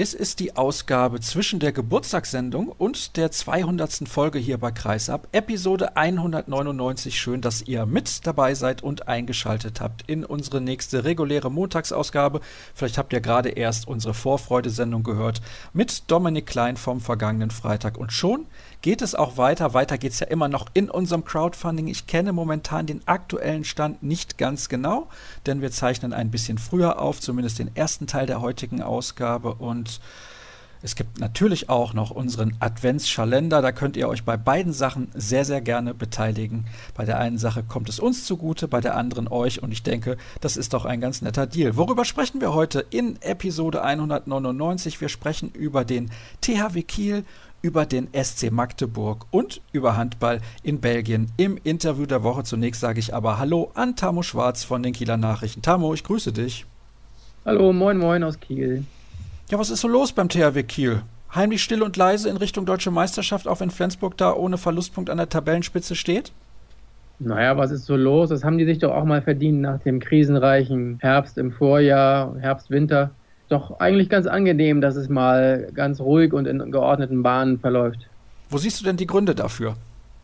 Es ist die Ausgabe zwischen der Geburtstagssendung und der 200. Folge hier bei Kreisab, Episode 199. Schön, dass ihr mit dabei seid und eingeschaltet habt in unsere nächste reguläre Montagsausgabe. Vielleicht habt ihr gerade erst unsere Vorfreudesendung gehört mit Dominik Klein vom vergangenen Freitag. Und schon geht es auch weiter. Weiter geht es ja immer noch in unserem Crowdfunding. Ich kenne momentan den aktuellen Stand nicht ganz genau, denn wir zeichnen ein bisschen früher auf, zumindest den ersten Teil der heutigen Ausgabe. Und es gibt natürlich auch noch unseren Adventskalender. Da könnt ihr euch bei beiden Sachen sehr, sehr gerne beteiligen. Bei der einen Sache kommt es uns zugute, bei der anderen euch. Und ich denke, das ist doch ein ganz netter Deal. Worüber sprechen wir heute in Episode 199? Wir sprechen über den THW Kiel, über den SC Magdeburg und über Handball in Belgien. Im Interview der Woche zunächst sage ich aber Hallo an Tamo Schwarz von den Kieler Nachrichten. Tamo, ich grüße dich. Hallo, moin, moin aus Kiel. Ja, was ist so los beim THW Kiel? Heimlich still und leise in Richtung deutsche Meisterschaft, auch wenn Flensburg da ohne Verlustpunkt an der Tabellenspitze steht? Naja, was ist so los? Das haben die sich doch auch mal verdient nach dem krisenreichen Herbst im Vorjahr, Herbst, Winter. Doch eigentlich ganz angenehm, dass es mal ganz ruhig und in geordneten Bahnen verläuft. Wo siehst du denn die Gründe dafür?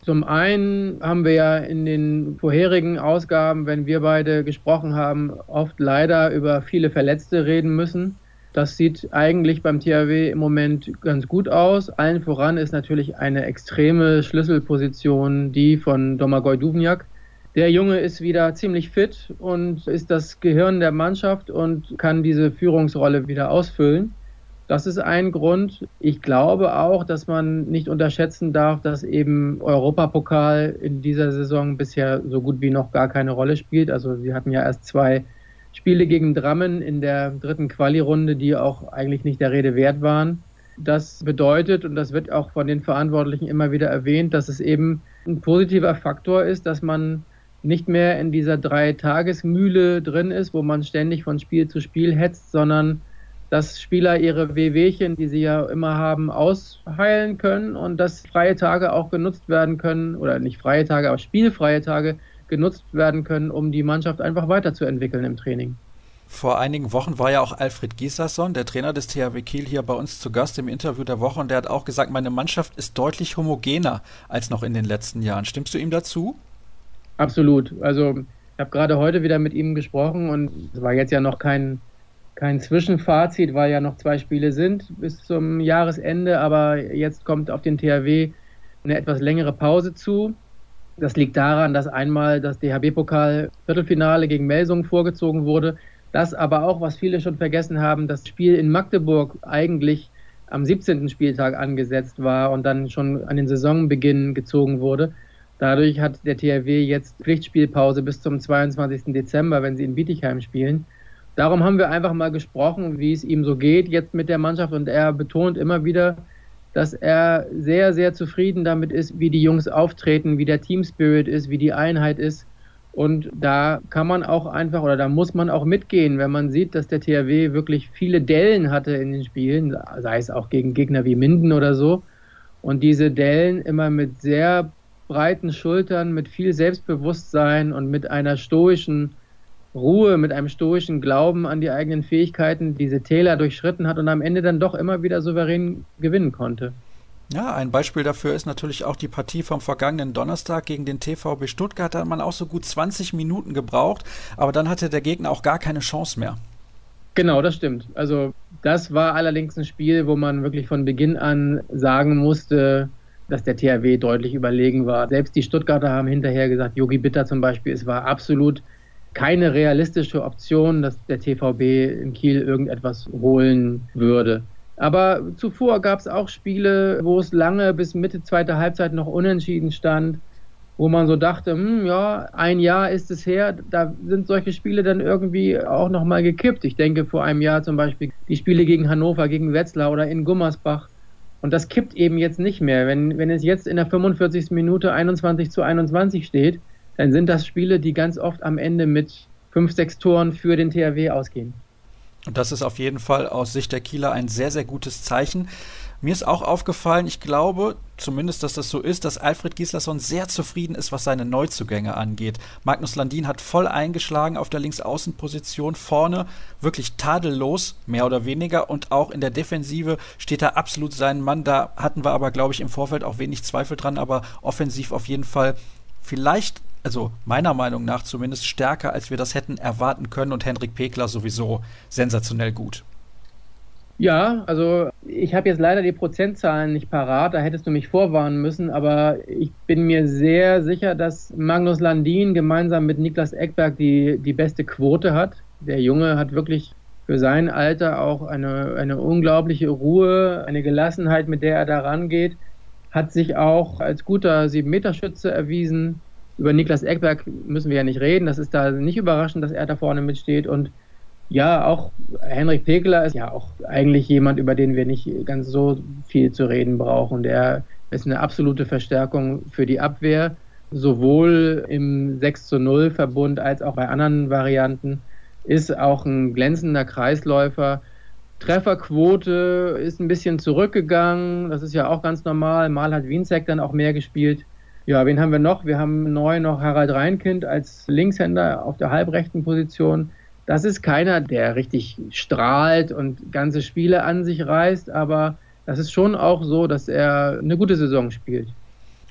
Zum einen haben wir ja in den vorherigen Ausgaben, wenn wir beide gesprochen haben, oft leider über viele Verletzte reden müssen. Das sieht eigentlich beim THW im Moment ganz gut aus. Allen voran ist natürlich eine extreme Schlüsselposition die von Domagoj Duvniak. Der Junge ist wieder ziemlich fit und ist das Gehirn der Mannschaft und kann diese Führungsrolle wieder ausfüllen. Das ist ein Grund. Ich glaube auch, dass man nicht unterschätzen darf, dass eben Europapokal in dieser Saison bisher so gut wie noch gar keine Rolle spielt. Also sie hatten ja erst zwei Spiele gegen Drammen in der dritten Quali-Runde, die auch eigentlich nicht der Rede wert waren. Das bedeutet, und das wird auch von den Verantwortlichen immer wieder erwähnt, dass es eben ein positiver Faktor ist, dass man nicht mehr in dieser Drei-Tages-Mühle drin ist, wo man ständig von Spiel zu Spiel hetzt, sondern dass Spieler ihre Wehwehchen, die sie ja immer haben, ausheilen können und dass freie Tage auch genutzt werden können, oder nicht freie Tage, aber spielfreie Tage genutzt werden können, um die Mannschaft einfach weiterzuentwickeln im Training. Vor einigen Wochen war ja auch Alfred Giesasson, der Trainer des THW Kiel, hier bei uns zu Gast im Interview der Woche und der hat auch gesagt, meine Mannschaft ist deutlich homogener als noch in den letzten Jahren. Stimmst du ihm dazu? Absolut. Also ich habe gerade heute wieder mit ihm gesprochen und es war jetzt ja noch kein, kein Zwischenfazit, weil ja noch zwei Spiele sind bis zum Jahresende, aber jetzt kommt auf den THW eine etwas längere Pause zu. Das liegt daran, dass einmal das DHB-Pokal-Viertelfinale gegen Melsungen vorgezogen wurde. Das aber auch, was viele schon vergessen haben, das Spiel in Magdeburg eigentlich am 17. Spieltag angesetzt war und dann schon an den Saisonbeginn gezogen wurde. Dadurch hat der THW jetzt Pflichtspielpause bis zum 22. Dezember, wenn sie in Bietigheim spielen. Darum haben wir einfach mal gesprochen, wie es ihm so geht jetzt mit der Mannschaft und er betont immer wieder, dass er sehr, sehr zufrieden damit ist, wie die Jungs auftreten, wie der Team Spirit ist, wie die Einheit ist. Und da kann man auch einfach oder da muss man auch mitgehen, wenn man sieht, dass der THW wirklich viele Dellen hatte in den Spielen, sei es auch gegen Gegner wie Minden oder so. Und diese Dellen immer mit sehr breiten Schultern, mit viel Selbstbewusstsein und mit einer stoischen Ruhe, mit einem stoischen Glauben an die eigenen Fähigkeiten diese Täler durchschritten hat und am Ende dann doch immer wieder souverän gewinnen konnte. Ja, ein Beispiel dafür ist natürlich auch die Partie vom vergangenen Donnerstag gegen den TVB Stuttgart. Da hat man auch so gut 20 Minuten gebraucht, aber dann hatte der Gegner auch gar keine Chance mehr. Genau, das stimmt. Also das war allerdings ein Spiel, wo man wirklich von Beginn an sagen musste, dass der THW deutlich überlegen war. Selbst die Stuttgarter haben hinterher gesagt, Yogi Bitter zum Beispiel, es war absolut keine realistische Option, dass der TVB in Kiel irgendetwas holen würde. Aber zuvor gab es auch Spiele, wo es lange bis Mitte zweiter Halbzeit noch unentschieden stand, wo man so dachte, hm, ja, ein Jahr ist es her, da sind solche Spiele dann irgendwie auch nochmal gekippt. Ich denke vor einem Jahr zum Beispiel die Spiele gegen Hannover, gegen Wetzlar oder in Gummersbach. Und das kippt eben jetzt nicht mehr. Wenn, wenn es jetzt in der 45. Minute 21 zu 21 steht, dann sind das Spiele, die ganz oft am Ende mit fünf, sechs Toren für den THW ausgehen. Und das ist auf jeden Fall aus Sicht der Kieler ein sehr, sehr gutes Zeichen. Mir ist auch aufgefallen, ich glaube zumindest, dass das so ist, dass Alfred Gislason sehr zufrieden ist, was seine Neuzugänge angeht. Magnus Landin hat voll eingeschlagen auf der Linksaußenposition, vorne wirklich tadellos, mehr oder weniger, und auch in der Defensive steht er absolut seinen Mann. Da hatten wir aber, glaube ich, im Vorfeld auch wenig Zweifel dran, aber offensiv auf jeden Fall vielleicht also meiner Meinung nach zumindest stärker, als wir das hätten erwarten können und Henrik Pekler sowieso sensationell gut. Ja, also ich habe jetzt leider die Prozentzahlen nicht parat, da hättest du mich vorwarnen müssen, aber ich bin mir sehr sicher, dass Magnus Landin gemeinsam mit Niklas Eckberg die, die beste Quote hat. Der Junge hat wirklich für sein Alter auch eine, eine unglaubliche Ruhe, eine Gelassenheit, mit der er da rangeht, hat sich auch als guter Sieben-Meter-Schütze erwiesen. Über Niklas Eckberg müssen wir ja nicht reden, das ist da nicht überraschend, dass er da vorne mitsteht und ja, auch Henrik Pekler ist ja auch eigentlich jemand, über den wir nicht ganz so viel zu reden brauchen. Der ist eine absolute Verstärkung für die Abwehr, sowohl im 6 zu 0 Verbund als auch bei anderen Varianten. Ist auch ein glänzender Kreisläufer. Trefferquote ist ein bisschen zurückgegangen. Das ist ja auch ganz normal. Mal hat Wienzek dann auch mehr gespielt. Ja, wen haben wir noch? Wir haben neu noch Harald Reinkind als Linkshänder auf der halbrechten Position das ist keiner, der richtig strahlt und ganze Spiele an sich reißt, aber das ist schon auch so, dass er eine gute Saison spielt.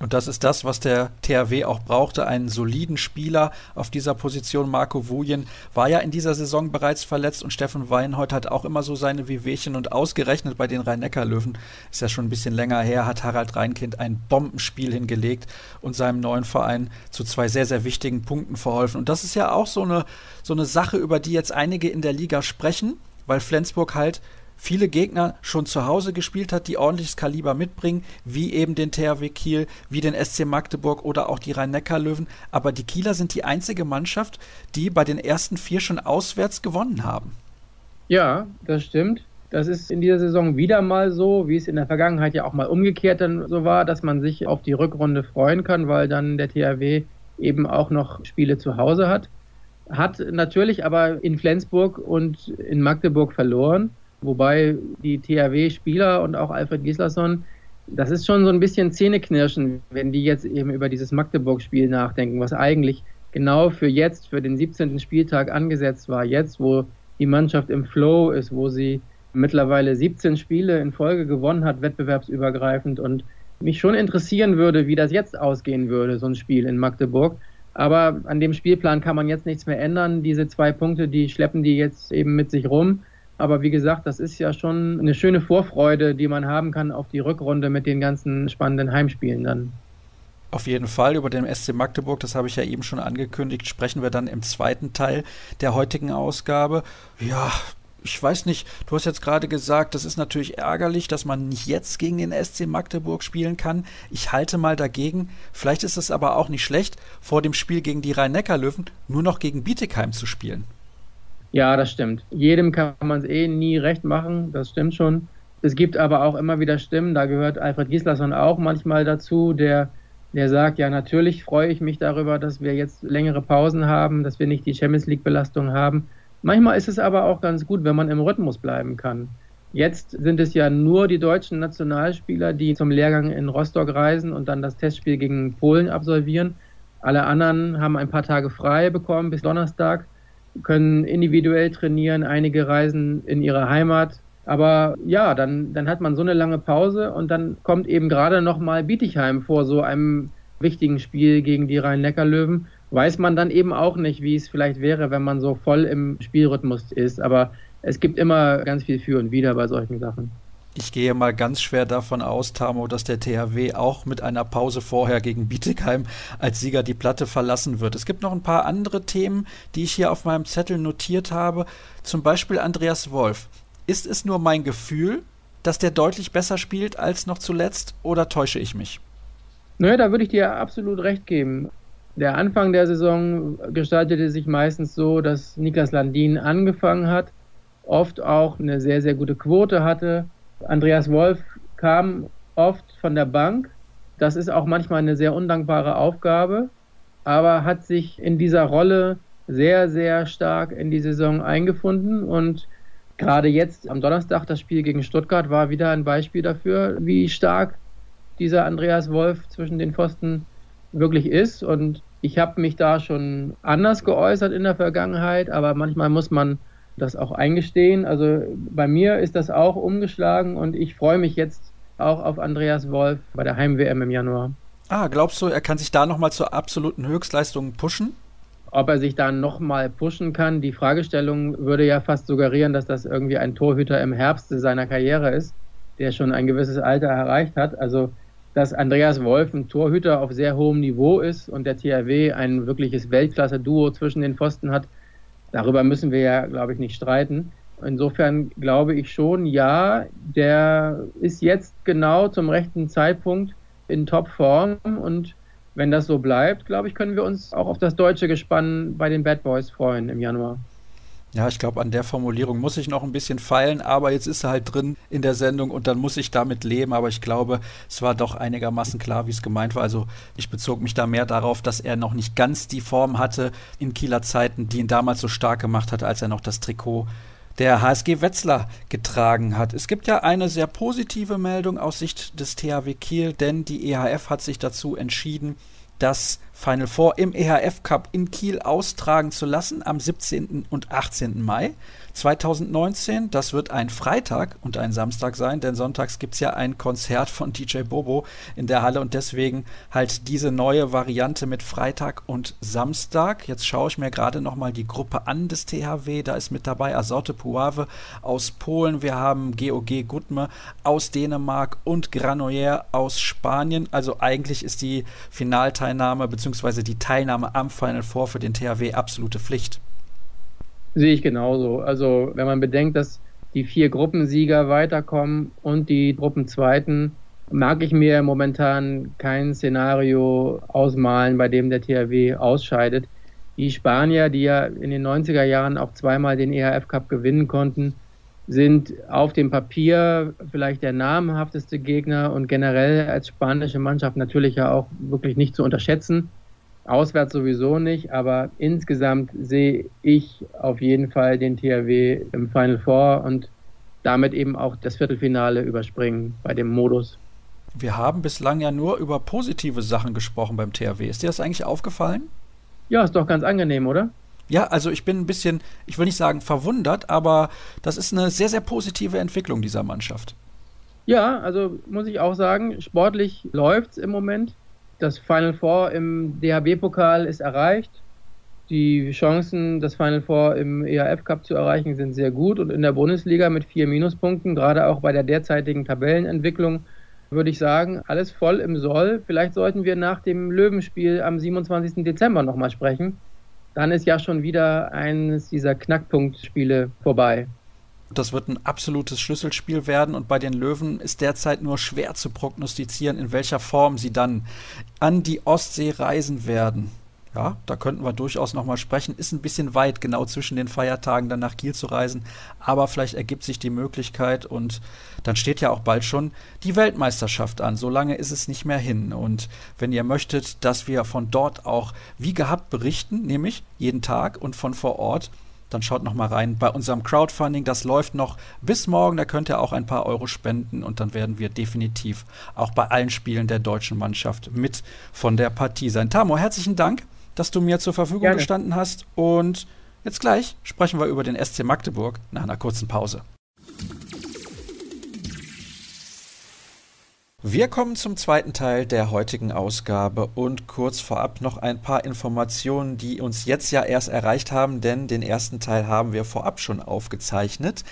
Und das ist das, was der THW auch brauchte, einen soliden Spieler auf dieser Position. Marco Wujen war ja in dieser Saison bereits verletzt und Steffen Weinhold hat auch immer so seine Wehwehchen und ausgerechnet bei den Rhein-Neckar-Löwen, ist ja schon ein bisschen länger her, hat Harald Reinkind ein Bombenspiel hingelegt und seinem neuen Verein zu zwei sehr, sehr wichtigen Punkten verholfen. Und das ist ja auch so eine, so eine Sache, über die jetzt einige in der Liga sprechen, weil Flensburg halt viele Gegner schon zu Hause gespielt hat, die ordentliches Kaliber mitbringen, wie eben den THW Kiel, wie den SC Magdeburg oder auch die Rhein-Neckar-Löwen. Aber die Kieler sind die einzige Mannschaft, die bei den ersten vier schon auswärts gewonnen haben. Ja, das stimmt. Das ist in dieser Saison wieder mal so, wie es in der Vergangenheit ja auch mal umgekehrt dann so war, dass man sich auf die Rückrunde freuen kann, weil dann der THW eben auch noch Spiele zu Hause hat. Hat natürlich aber in Flensburg und in Magdeburg verloren. Wobei die THW-Spieler und auch Alfred Gislason, das ist schon so ein bisschen Zähneknirschen, wenn die jetzt eben über dieses Magdeburg-Spiel nachdenken, was eigentlich genau für jetzt, für den 17. Spieltag angesetzt war. Jetzt, wo die Mannschaft im Flow ist, wo sie mittlerweile 17 Spiele in Folge gewonnen hat, wettbewerbsübergreifend. Und mich schon interessieren würde, wie das jetzt ausgehen würde, so ein Spiel in Magdeburg. Aber an dem Spielplan kann man jetzt nichts mehr ändern. Diese zwei Punkte, die schleppen die jetzt eben mit sich rum. Aber wie gesagt, das ist ja schon eine schöne Vorfreude, die man haben kann auf die Rückrunde mit den ganzen spannenden Heimspielen dann. Auf jeden Fall über den SC Magdeburg, das habe ich ja eben schon angekündigt, sprechen wir dann im zweiten Teil der heutigen Ausgabe. Ja, ich weiß nicht, du hast jetzt gerade gesagt, das ist natürlich ärgerlich, dass man nicht jetzt gegen den SC Magdeburg spielen kann. Ich halte mal dagegen. Vielleicht ist es aber auch nicht schlecht, vor dem Spiel gegen die Rhein-Neckar-Löwen nur noch gegen Bietigheim zu spielen. Ja, das stimmt. Jedem kann man es eh nie recht machen, das stimmt schon. Es gibt aber auch immer wieder Stimmen, da gehört Alfred Gislason auch manchmal dazu, der, der sagt, ja, natürlich freue ich mich darüber, dass wir jetzt längere Pausen haben, dass wir nicht die Champions League-Belastung haben. Manchmal ist es aber auch ganz gut, wenn man im Rhythmus bleiben kann. Jetzt sind es ja nur die deutschen Nationalspieler, die zum Lehrgang in Rostock reisen und dann das Testspiel gegen Polen absolvieren. Alle anderen haben ein paar Tage frei bekommen bis Donnerstag können individuell trainieren, einige reisen in ihre Heimat. Aber ja, dann, dann hat man so eine lange Pause und dann kommt eben gerade nochmal Bietigheim vor so einem wichtigen Spiel gegen die Rhein-Neckar-Löwen. Weiß man dann eben auch nicht, wie es vielleicht wäre, wenn man so voll im Spielrhythmus ist. Aber es gibt immer ganz viel für und wieder bei solchen Sachen. Ich gehe mal ganz schwer davon aus, Tamo, dass der THW auch mit einer Pause vorher gegen Bietigheim als Sieger die Platte verlassen wird. Es gibt noch ein paar andere Themen, die ich hier auf meinem Zettel notiert habe. Zum Beispiel Andreas Wolf. Ist es nur mein Gefühl, dass der deutlich besser spielt als noch zuletzt oder täusche ich mich? Naja, da würde ich dir absolut recht geben. Der Anfang der Saison gestaltete sich meistens so, dass Niklas Landin angefangen hat, oft auch eine sehr, sehr gute Quote hatte, Andreas Wolf kam oft von der Bank. Das ist auch manchmal eine sehr undankbare Aufgabe, aber hat sich in dieser Rolle sehr, sehr stark in die Saison eingefunden und gerade jetzt am Donnerstag das Spiel gegen Stuttgart war wieder ein Beispiel dafür, wie stark dieser Andreas Wolf zwischen den Pfosten wirklich ist. Und ich habe mich da schon anders geäußert in der Vergangenheit, aber manchmal muss man das auch eingestehen. Also bei mir ist das auch umgeschlagen und ich freue mich jetzt auch auf Andreas Wolf bei der Heim-WM im Januar. Ah, glaubst du, er kann sich da nochmal zur absoluten Höchstleistung pushen? Ob er sich da nochmal pushen kann, die Fragestellung würde ja fast suggerieren, dass das irgendwie ein Torhüter im Herbst seiner Karriere ist, der schon ein gewisses Alter erreicht hat. Also, dass Andreas Wolf ein Torhüter auf sehr hohem Niveau ist und der THW ein wirkliches Weltklasse-Duo zwischen den Pfosten hat, darüber müssen wir ja, glaube ich, nicht streiten. Insofern glaube ich schon, ja, der ist jetzt genau zum rechten Zeitpunkt in Topform und wenn das so bleibt, glaube ich, können wir uns auch auf das deutsche Gespann bei den Bad Boys freuen im Januar. Ja, ich glaube, an der Formulierung muss ich noch ein bisschen feilen, aber jetzt ist er halt drin in der Sendung und dann muss ich damit leben. Aber ich glaube, es war doch einigermaßen klar, wie es gemeint war. Also ich bezog mich da mehr darauf, dass er noch nicht ganz die Form hatte in Kieler Zeiten, die ihn damals so stark gemacht hat, als er noch das Trikot der HSG Wetzlar getragen hat. Es gibt ja eine sehr positive Meldung aus Sicht des THW Kiel, denn die EHF hat sich dazu entschieden, das Final Four im EHF Cup in Kiel austragen zu lassen am 17. und 18. Mai. 2019. Das wird ein Freitag und ein Samstag sein, denn sonntags gibt es ja ein Konzert von DJ Bobo in der Halle und deswegen halt diese neue Variante mit Freitag und Samstag. Jetzt schaue ich mir gerade nochmal die Gruppe an des THW. Da ist mit dabei Azote Puave aus Polen. Wir haben GOG Gutme aus Dänemark und Granoyer aus Spanien. Also eigentlich ist die Finalteilnahme bzw. die Teilnahme am Final Four für den THW absolute Pflicht. Sehe ich genauso. Also wenn man bedenkt, dass die vier Gruppensieger weiterkommen und die Gruppenzweiten, mag ich mir momentan kein Szenario ausmalen, bei dem der THW ausscheidet. Die Spanier, die ja in den 90er Jahren auch zweimal den EHF Cup gewinnen konnten, sind auf dem Papier vielleicht der namhafteste Gegner und generell als spanische Mannschaft natürlich ja auch wirklich nicht zu unterschätzen. Auswärts sowieso nicht, aber insgesamt sehe ich auf jeden Fall den THW im Final Four und damit eben auch das Viertelfinale überspringen bei dem Modus. Wir haben bislang ja nur über positive Sachen gesprochen beim THW. Ist dir das eigentlich aufgefallen? Ja, ist doch ganz angenehm, oder? Ja, also ich bin ein bisschen, ich will nicht sagen verwundert, aber das ist eine sehr, sehr positive Entwicklung dieser Mannschaft. Ja, also muss ich auch sagen, sportlich läuft es im Moment. Das Final Four im DHB-Pokal ist erreicht. Die Chancen, das Final Four im EAF Cup zu erreichen, sind sehr gut. Und in der Bundesliga mit vier Minuspunkten, gerade auch bei der derzeitigen Tabellenentwicklung, würde ich sagen, alles voll im Soll. Vielleicht sollten wir nach dem Löwenspiel am 27. Dezember nochmal sprechen. Dann ist ja schon wieder eines dieser Knackpunktspiele vorbei. Das wird ein absolutes Schlüsselspiel werden und bei den Löwen ist derzeit nur schwer zu prognostizieren, in welcher Form sie dann an die Ostsee reisen werden. Ja, da könnten wir durchaus nochmal sprechen. Ist ein bisschen weit, genau zwischen den Feiertagen dann nach Kiel zu reisen. Aber vielleicht ergibt sich die Möglichkeit und dann steht ja auch bald schon die Weltmeisterschaft an. So lange ist es nicht mehr hin. Und wenn ihr möchtet, dass wir von dort auch wie gehabt berichten, nämlich jeden Tag und von vor Ort, dann schaut noch mal rein bei unserem Crowdfunding. Das läuft noch bis morgen. Da könnt ihr auch ein paar Euro spenden und dann werden wir definitiv auch bei allen Spielen der deutschen Mannschaft mit von der Partie sein. Tamo, herzlichen Dank, dass du mir zur Verfügung Gerne. gestanden hast und jetzt gleich sprechen wir über den SC Magdeburg nach einer kurzen Pause. Wir kommen zum zweiten Teil der heutigen Ausgabe und kurz vorab noch ein paar Informationen, die uns jetzt ja erst erreicht haben, denn den ersten Teil haben wir vorab schon aufgezeichnet.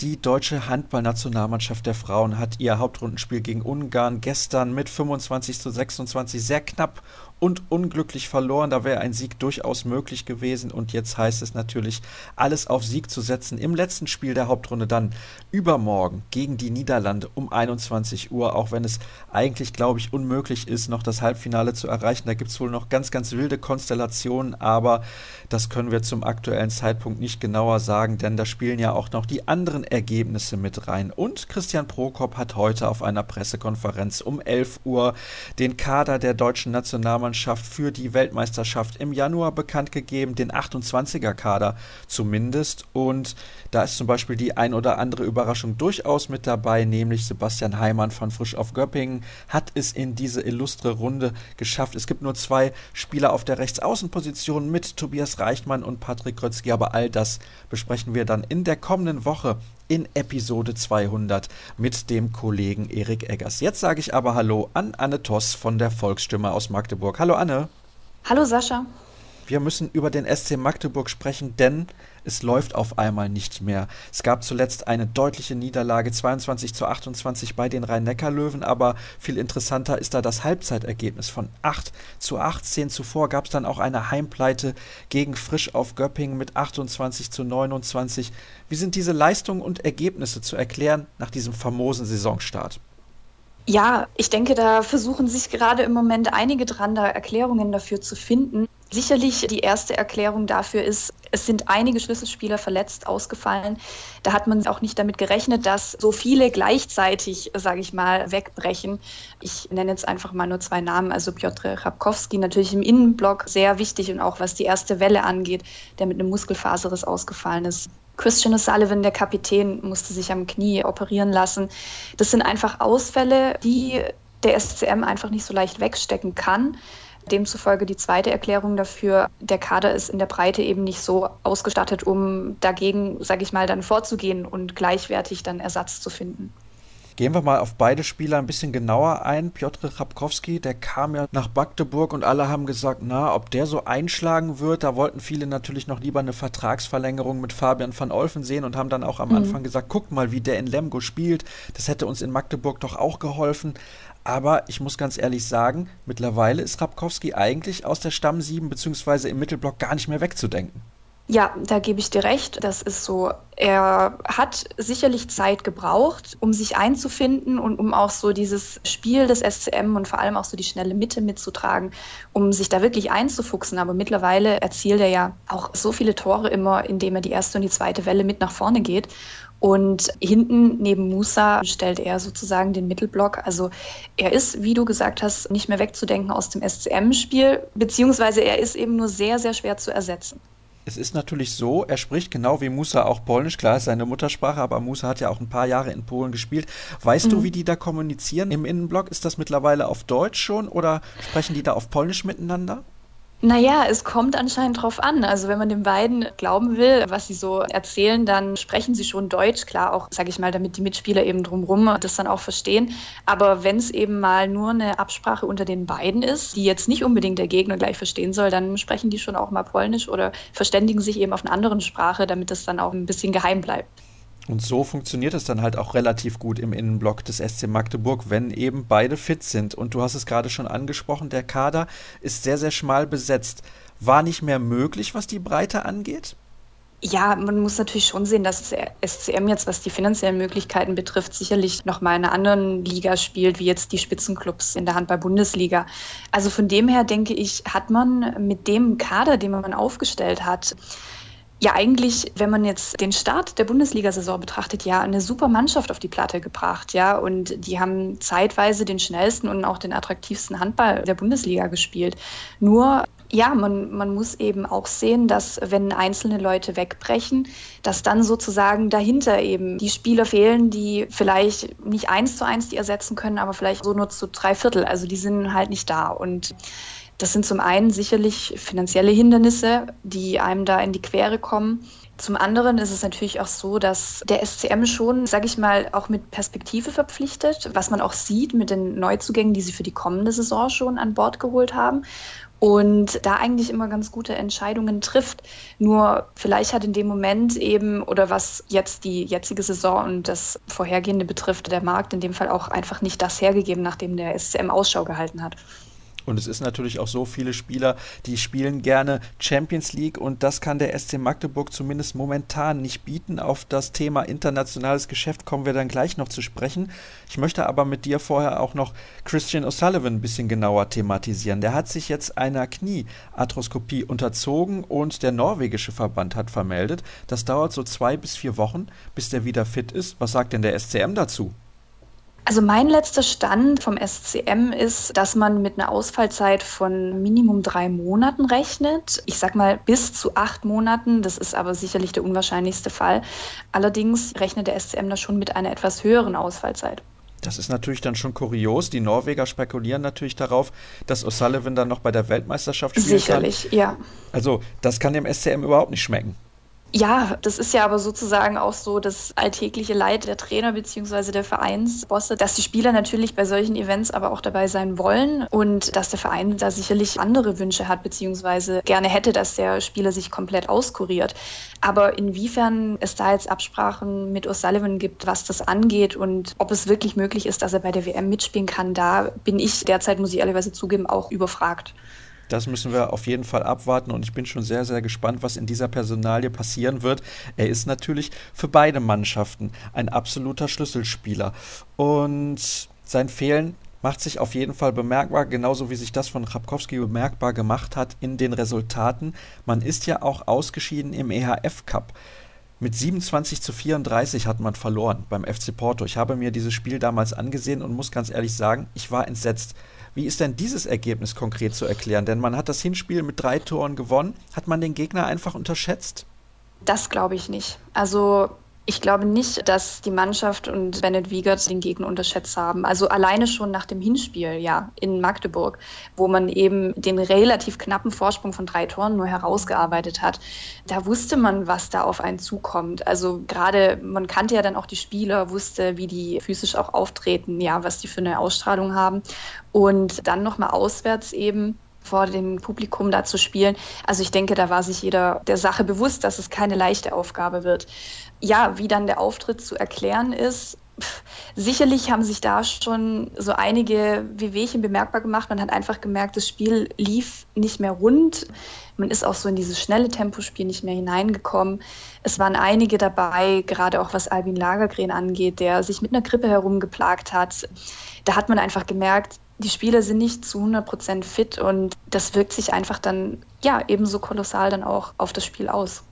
Die deutsche Handballnationalmannschaft der Frauen hat ihr Hauptrundenspiel gegen Ungarn gestern mit 25 zu 26 sehr knapp und unglücklich verloren. Da wäre ein Sieg durchaus möglich gewesen. Und jetzt heißt es natürlich, alles auf Sieg zu setzen. Im letzten Spiel der Hauptrunde dann übermorgen gegen die Niederlande um 21 Uhr, auch wenn es eigentlich, glaube ich, unmöglich ist, noch das Halbfinale zu erreichen. Da gibt es wohl noch ganz, ganz wilde Konstellationen, aber das können wir zum aktuellen Zeitpunkt nicht genauer sagen, denn da spielen ja auch noch die anderen Ergebnisse mit rein. Und Christian Prokop hat heute auf einer Pressekonferenz um 11 Uhr den Kader der deutschen Nationalmannschaft für die Weltmeisterschaft im Januar bekannt gegeben, den 28er Kader zumindest. Und da ist zum Beispiel die ein oder andere Überraschung durchaus mit dabei, nämlich Sebastian Heimann von Frisch auf Göppingen hat es in diese illustre Runde geschafft. Es gibt nur zwei Spieler auf der Rechtsaußenposition mit Tobias Reichmann und Patrick Krötzky, aber all das besprechen wir dann in der kommenden Woche in Episode 200 mit dem Kollegen Erik Eggers. Jetzt sage ich aber Hallo an Anne Toss von der Volksstimme aus Magdeburg. Hallo Anne. Hallo Sascha. Wir müssen über den SC Magdeburg sprechen, denn es läuft auf einmal nicht mehr. Es gab zuletzt eine deutliche Niederlage 22 zu 28 bei den Rhein-Neckar-Löwen, aber viel interessanter ist da das Halbzeitergebnis von 8 zu 18. Zuvor gab es dann auch eine Heimpleite gegen Frisch auf Göppingen mit 28 zu 29. Wie sind diese Leistungen und Ergebnisse zu erklären nach diesem famosen Saisonstart? Ja, ich denke, da versuchen sich gerade im Moment einige dran, da Erklärungen dafür zu finden. Sicherlich die erste Erklärung dafür ist, es sind einige Schlüsselspieler verletzt ausgefallen. Da hat man auch nicht damit gerechnet, dass so viele gleichzeitig, sage ich mal, wegbrechen. Ich nenne jetzt einfach mal nur zwei Namen. Also Piotr Chabkowski natürlich im Innenblock sehr wichtig und auch was die erste Welle angeht, der mit einem Muskelfaserriss ausgefallen ist. Christian O'Sullivan, der Kapitän, musste sich am Knie operieren lassen. Das sind einfach Ausfälle, die der SCM einfach nicht so leicht wegstecken kann. Demzufolge die zweite Erklärung dafür, der Kader ist in der Breite eben nicht so ausgestattet, um dagegen, sage ich mal, dann vorzugehen und gleichwertig dann Ersatz zu finden. Gehen wir mal auf beide Spieler ein bisschen genauer ein. Piotr Chabkowski, der kam ja nach Magdeburg und alle haben gesagt, na, ob der so einschlagen wird. Da wollten viele natürlich noch lieber eine Vertragsverlängerung mit Fabian van Olfen sehen und haben dann auch am mhm. Anfang gesagt, guckt mal, wie der in Lemgo spielt. Das hätte uns in Magdeburg doch auch geholfen. Aber ich muss ganz ehrlich sagen, mittlerweile ist Rabkowski eigentlich aus der Stamm 7 bzw. im Mittelblock gar nicht mehr wegzudenken. Ja, da gebe ich dir recht. Das ist so. Er hat sicherlich Zeit gebraucht, um sich einzufinden und um auch so dieses Spiel des SCM und vor allem auch so die schnelle Mitte mitzutragen, um sich da wirklich einzufuchsen. Aber mittlerweile erzielt er ja auch so viele Tore immer, indem er die erste und die zweite Welle mit nach vorne geht. Und hinten neben Musa stellt er sozusagen den Mittelblock. Also er ist, wie du gesagt hast, nicht mehr wegzudenken aus dem SCM-Spiel, beziehungsweise er ist eben nur sehr, sehr schwer zu ersetzen. Es ist natürlich so, er spricht genau wie Musa auch Polnisch, klar ist seine Muttersprache, aber Musa hat ja auch ein paar Jahre in Polen gespielt. Weißt mhm. du, wie die da kommunizieren im Innenblock? Ist das mittlerweile auf Deutsch schon oder sprechen die da auf Polnisch miteinander? Naja, es kommt anscheinend drauf an. Also wenn man den beiden glauben will, was sie so erzählen, dann sprechen sie schon Deutsch, klar auch, sage ich mal, damit die Mitspieler eben drumherum das dann auch verstehen. Aber wenn es eben mal nur eine Absprache unter den beiden ist, die jetzt nicht unbedingt der Gegner gleich verstehen soll, dann sprechen die schon auch mal Polnisch oder verständigen sich eben auf eine andere Sprache, damit es dann auch ein bisschen geheim bleibt. Und so funktioniert es dann halt auch relativ gut im Innenblock des SC Magdeburg, wenn eben beide fit sind. Und du hast es gerade schon angesprochen, der Kader ist sehr, sehr schmal besetzt. War nicht mehr möglich, was die Breite angeht? Ja, man muss natürlich schon sehen, dass SCM jetzt, was die finanziellen Möglichkeiten betrifft, sicherlich noch mal in einer anderen Liga spielt, wie jetzt die Spitzenclubs in der Handball-Bundesliga. Also von dem her denke ich, hat man mit dem Kader, den man aufgestellt hat, ja eigentlich, wenn man jetzt den Start der Bundesliga-Saison betrachtet, ja eine super Mannschaft auf die Platte gebracht, ja. Und die haben zeitweise den schnellsten und auch den attraktivsten Handball der Bundesliga gespielt. Nur ja, man, man muss eben auch sehen, dass wenn einzelne Leute wegbrechen, dass dann sozusagen dahinter eben die Spieler fehlen, die vielleicht nicht eins zu eins die ersetzen können, aber vielleicht so nur zu drei Viertel. Also die sind halt nicht da. Und das sind zum einen sicherlich finanzielle Hindernisse, die einem da in die Quere kommen. Zum anderen ist es natürlich auch so, dass der SCM schon, sage ich mal, auch mit Perspektive verpflichtet, was man auch sieht mit den Neuzugängen, die sie für die kommende Saison schon an Bord geholt haben und da eigentlich immer ganz gute Entscheidungen trifft. Nur vielleicht hat in dem Moment eben, oder was jetzt die jetzige Saison und das vorhergehende betrifft, der Markt in dem Fall auch einfach nicht das hergegeben, nachdem der SCM Ausschau gehalten hat. Und es ist natürlich auch so, viele Spieler, die spielen gerne Champions League und das kann der SC Magdeburg zumindest momentan nicht bieten. Auf das Thema internationales Geschäft kommen wir dann gleich noch zu sprechen. Ich möchte aber mit dir vorher auch noch Christian O'Sullivan ein bisschen genauer thematisieren. Der hat sich jetzt einer Kniearthroskopie unterzogen und der norwegische Verband hat vermeldet, das dauert so zwei bis vier Wochen, bis der wieder fit ist. Was sagt denn der SCM dazu? Also mein letzter Stand vom SCM ist, dass man mit einer Ausfallzeit von Minimum drei Monaten rechnet. Ich sag mal bis zu acht Monaten. Das ist aber sicherlich der unwahrscheinlichste Fall. Allerdings rechnet der SCM da schon mit einer etwas höheren Ausfallzeit. Das ist natürlich dann schon kurios. Die Norweger spekulieren natürlich darauf, dass O'Sullivan dann noch bei der Weltmeisterschaft spielen Sicherlich, kann. ja. Also das kann dem SCM überhaupt nicht schmecken. Ja, das ist ja aber sozusagen auch so das alltägliche Leid der Trainer bzw. der Vereinsbosse, dass die Spieler natürlich bei solchen Events aber auch dabei sein wollen und dass der Verein da sicherlich andere Wünsche hat bzw. gerne hätte, dass der Spieler sich komplett auskuriert. Aber inwiefern es da jetzt Absprachen mit O'Sullivan gibt, was das angeht und ob es wirklich möglich ist, dass er bei der WM mitspielen kann, da bin ich derzeit, muss ich ehrlicherweise zugeben, auch überfragt. Das müssen wir auf jeden Fall abwarten und ich bin schon sehr, sehr gespannt, was in dieser Personalie passieren wird. Er ist natürlich für beide Mannschaften ein absoluter Schlüsselspieler und sein Fehlen macht sich auf jeden Fall bemerkbar, genauso wie sich das von Krapkowski bemerkbar gemacht hat in den Resultaten. Man ist ja auch ausgeschieden im EHF Cup. Mit 27 zu 34 hat man verloren beim FC Porto. Ich habe mir dieses Spiel damals angesehen und muss ganz ehrlich sagen, ich war entsetzt. Wie ist denn dieses Ergebnis konkret zu erklären? Denn man hat das Hinspiel mit drei Toren gewonnen. Hat man den Gegner einfach unterschätzt? Das glaube ich nicht. Also ich glaube nicht, dass die Mannschaft und Bennett Wiegert den Gegner unterschätzt haben. Also alleine schon nach dem Hinspiel, ja, in Magdeburg, wo man eben den relativ knappen Vorsprung von drei Toren nur herausgearbeitet hat. Da wusste man, was da auf einen zukommt. Also gerade, man kannte ja dann auch die Spieler, wusste, wie die physisch auch auftreten, ja, was die für eine Ausstrahlung haben. Und dann nochmal auswärts eben vor dem Publikum da zu spielen. Also ich denke, da war sich jeder der Sache bewusst, dass es keine leichte Aufgabe wird ja, wie dann der Auftritt zu erklären ist, sicherlich haben sich da schon so einige Wehwehchen bemerkbar gemacht. Man hat einfach gemerkt, das Spiel lief nicht mehr rund. Man ist auch so in dieses schnelle Tempospiel nicht mehr hineingekommen. Es waren einige dabei, gerade auch was Albin Lagergren angeht, der sich mit einer Grippe herumgeplagt hat. Da hat man einfach gemerkt, die Spieler sind nicht zu 100 Prozent fit und das wirkt sich einfach dann ja ebenso kolossal dann auch auf das Spiel aus.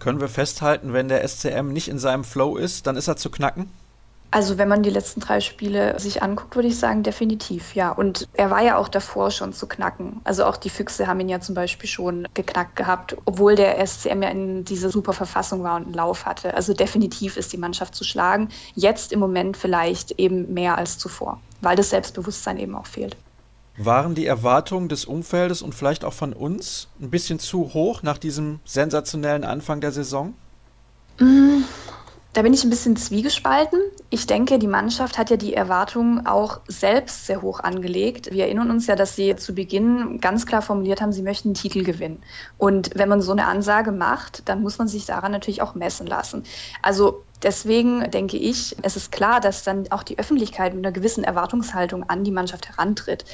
Können wir festhalten, wenn der SCM nicht in seinem Flow ist, dann ist er zu knacken? Also wenn man die letzten drei Spiele sich anguckt, würde ich sagen, definitiv, ja. Und er war ja auch davor schon zu knacken. Also auch die Füchse haben ihn ja zum Beispiel schon geknackt gehabt, obwohl der SCM ja in dieser super Verfassung war und einen Lauf hatte. Also definitiv ist die Mannschaft zu schlagen. Jetzt im Moment vielleicht eben mehr als zuvor, weil das Selbstbewusstsein eben auch fehlt. Waren die Erwartungen des Umfeldes und vielleicht auch von uns ein bisschen zu hoch nach diesem sensationellen Anfang der Saison? Mm, da bin ich ein bisschen zwiegespalten. Ich denke, die Mannschaft hat ja die Erwartungen auch selbst sehr hoch angelegt. Wir erinnern uns ja, dass sie zu Beginn ganz klar formuliert haben, sie möchten einen Titel gewinnen. Und wenn man so eine Ansage macht, dann muss man sich daran natürlich auch messen lassen. Also Deswegen denke ich, es ist klar, dass dann auch die Öffentlichkeit mit einer gewissen Erwartungshaltung an die Mannschaft herantritt.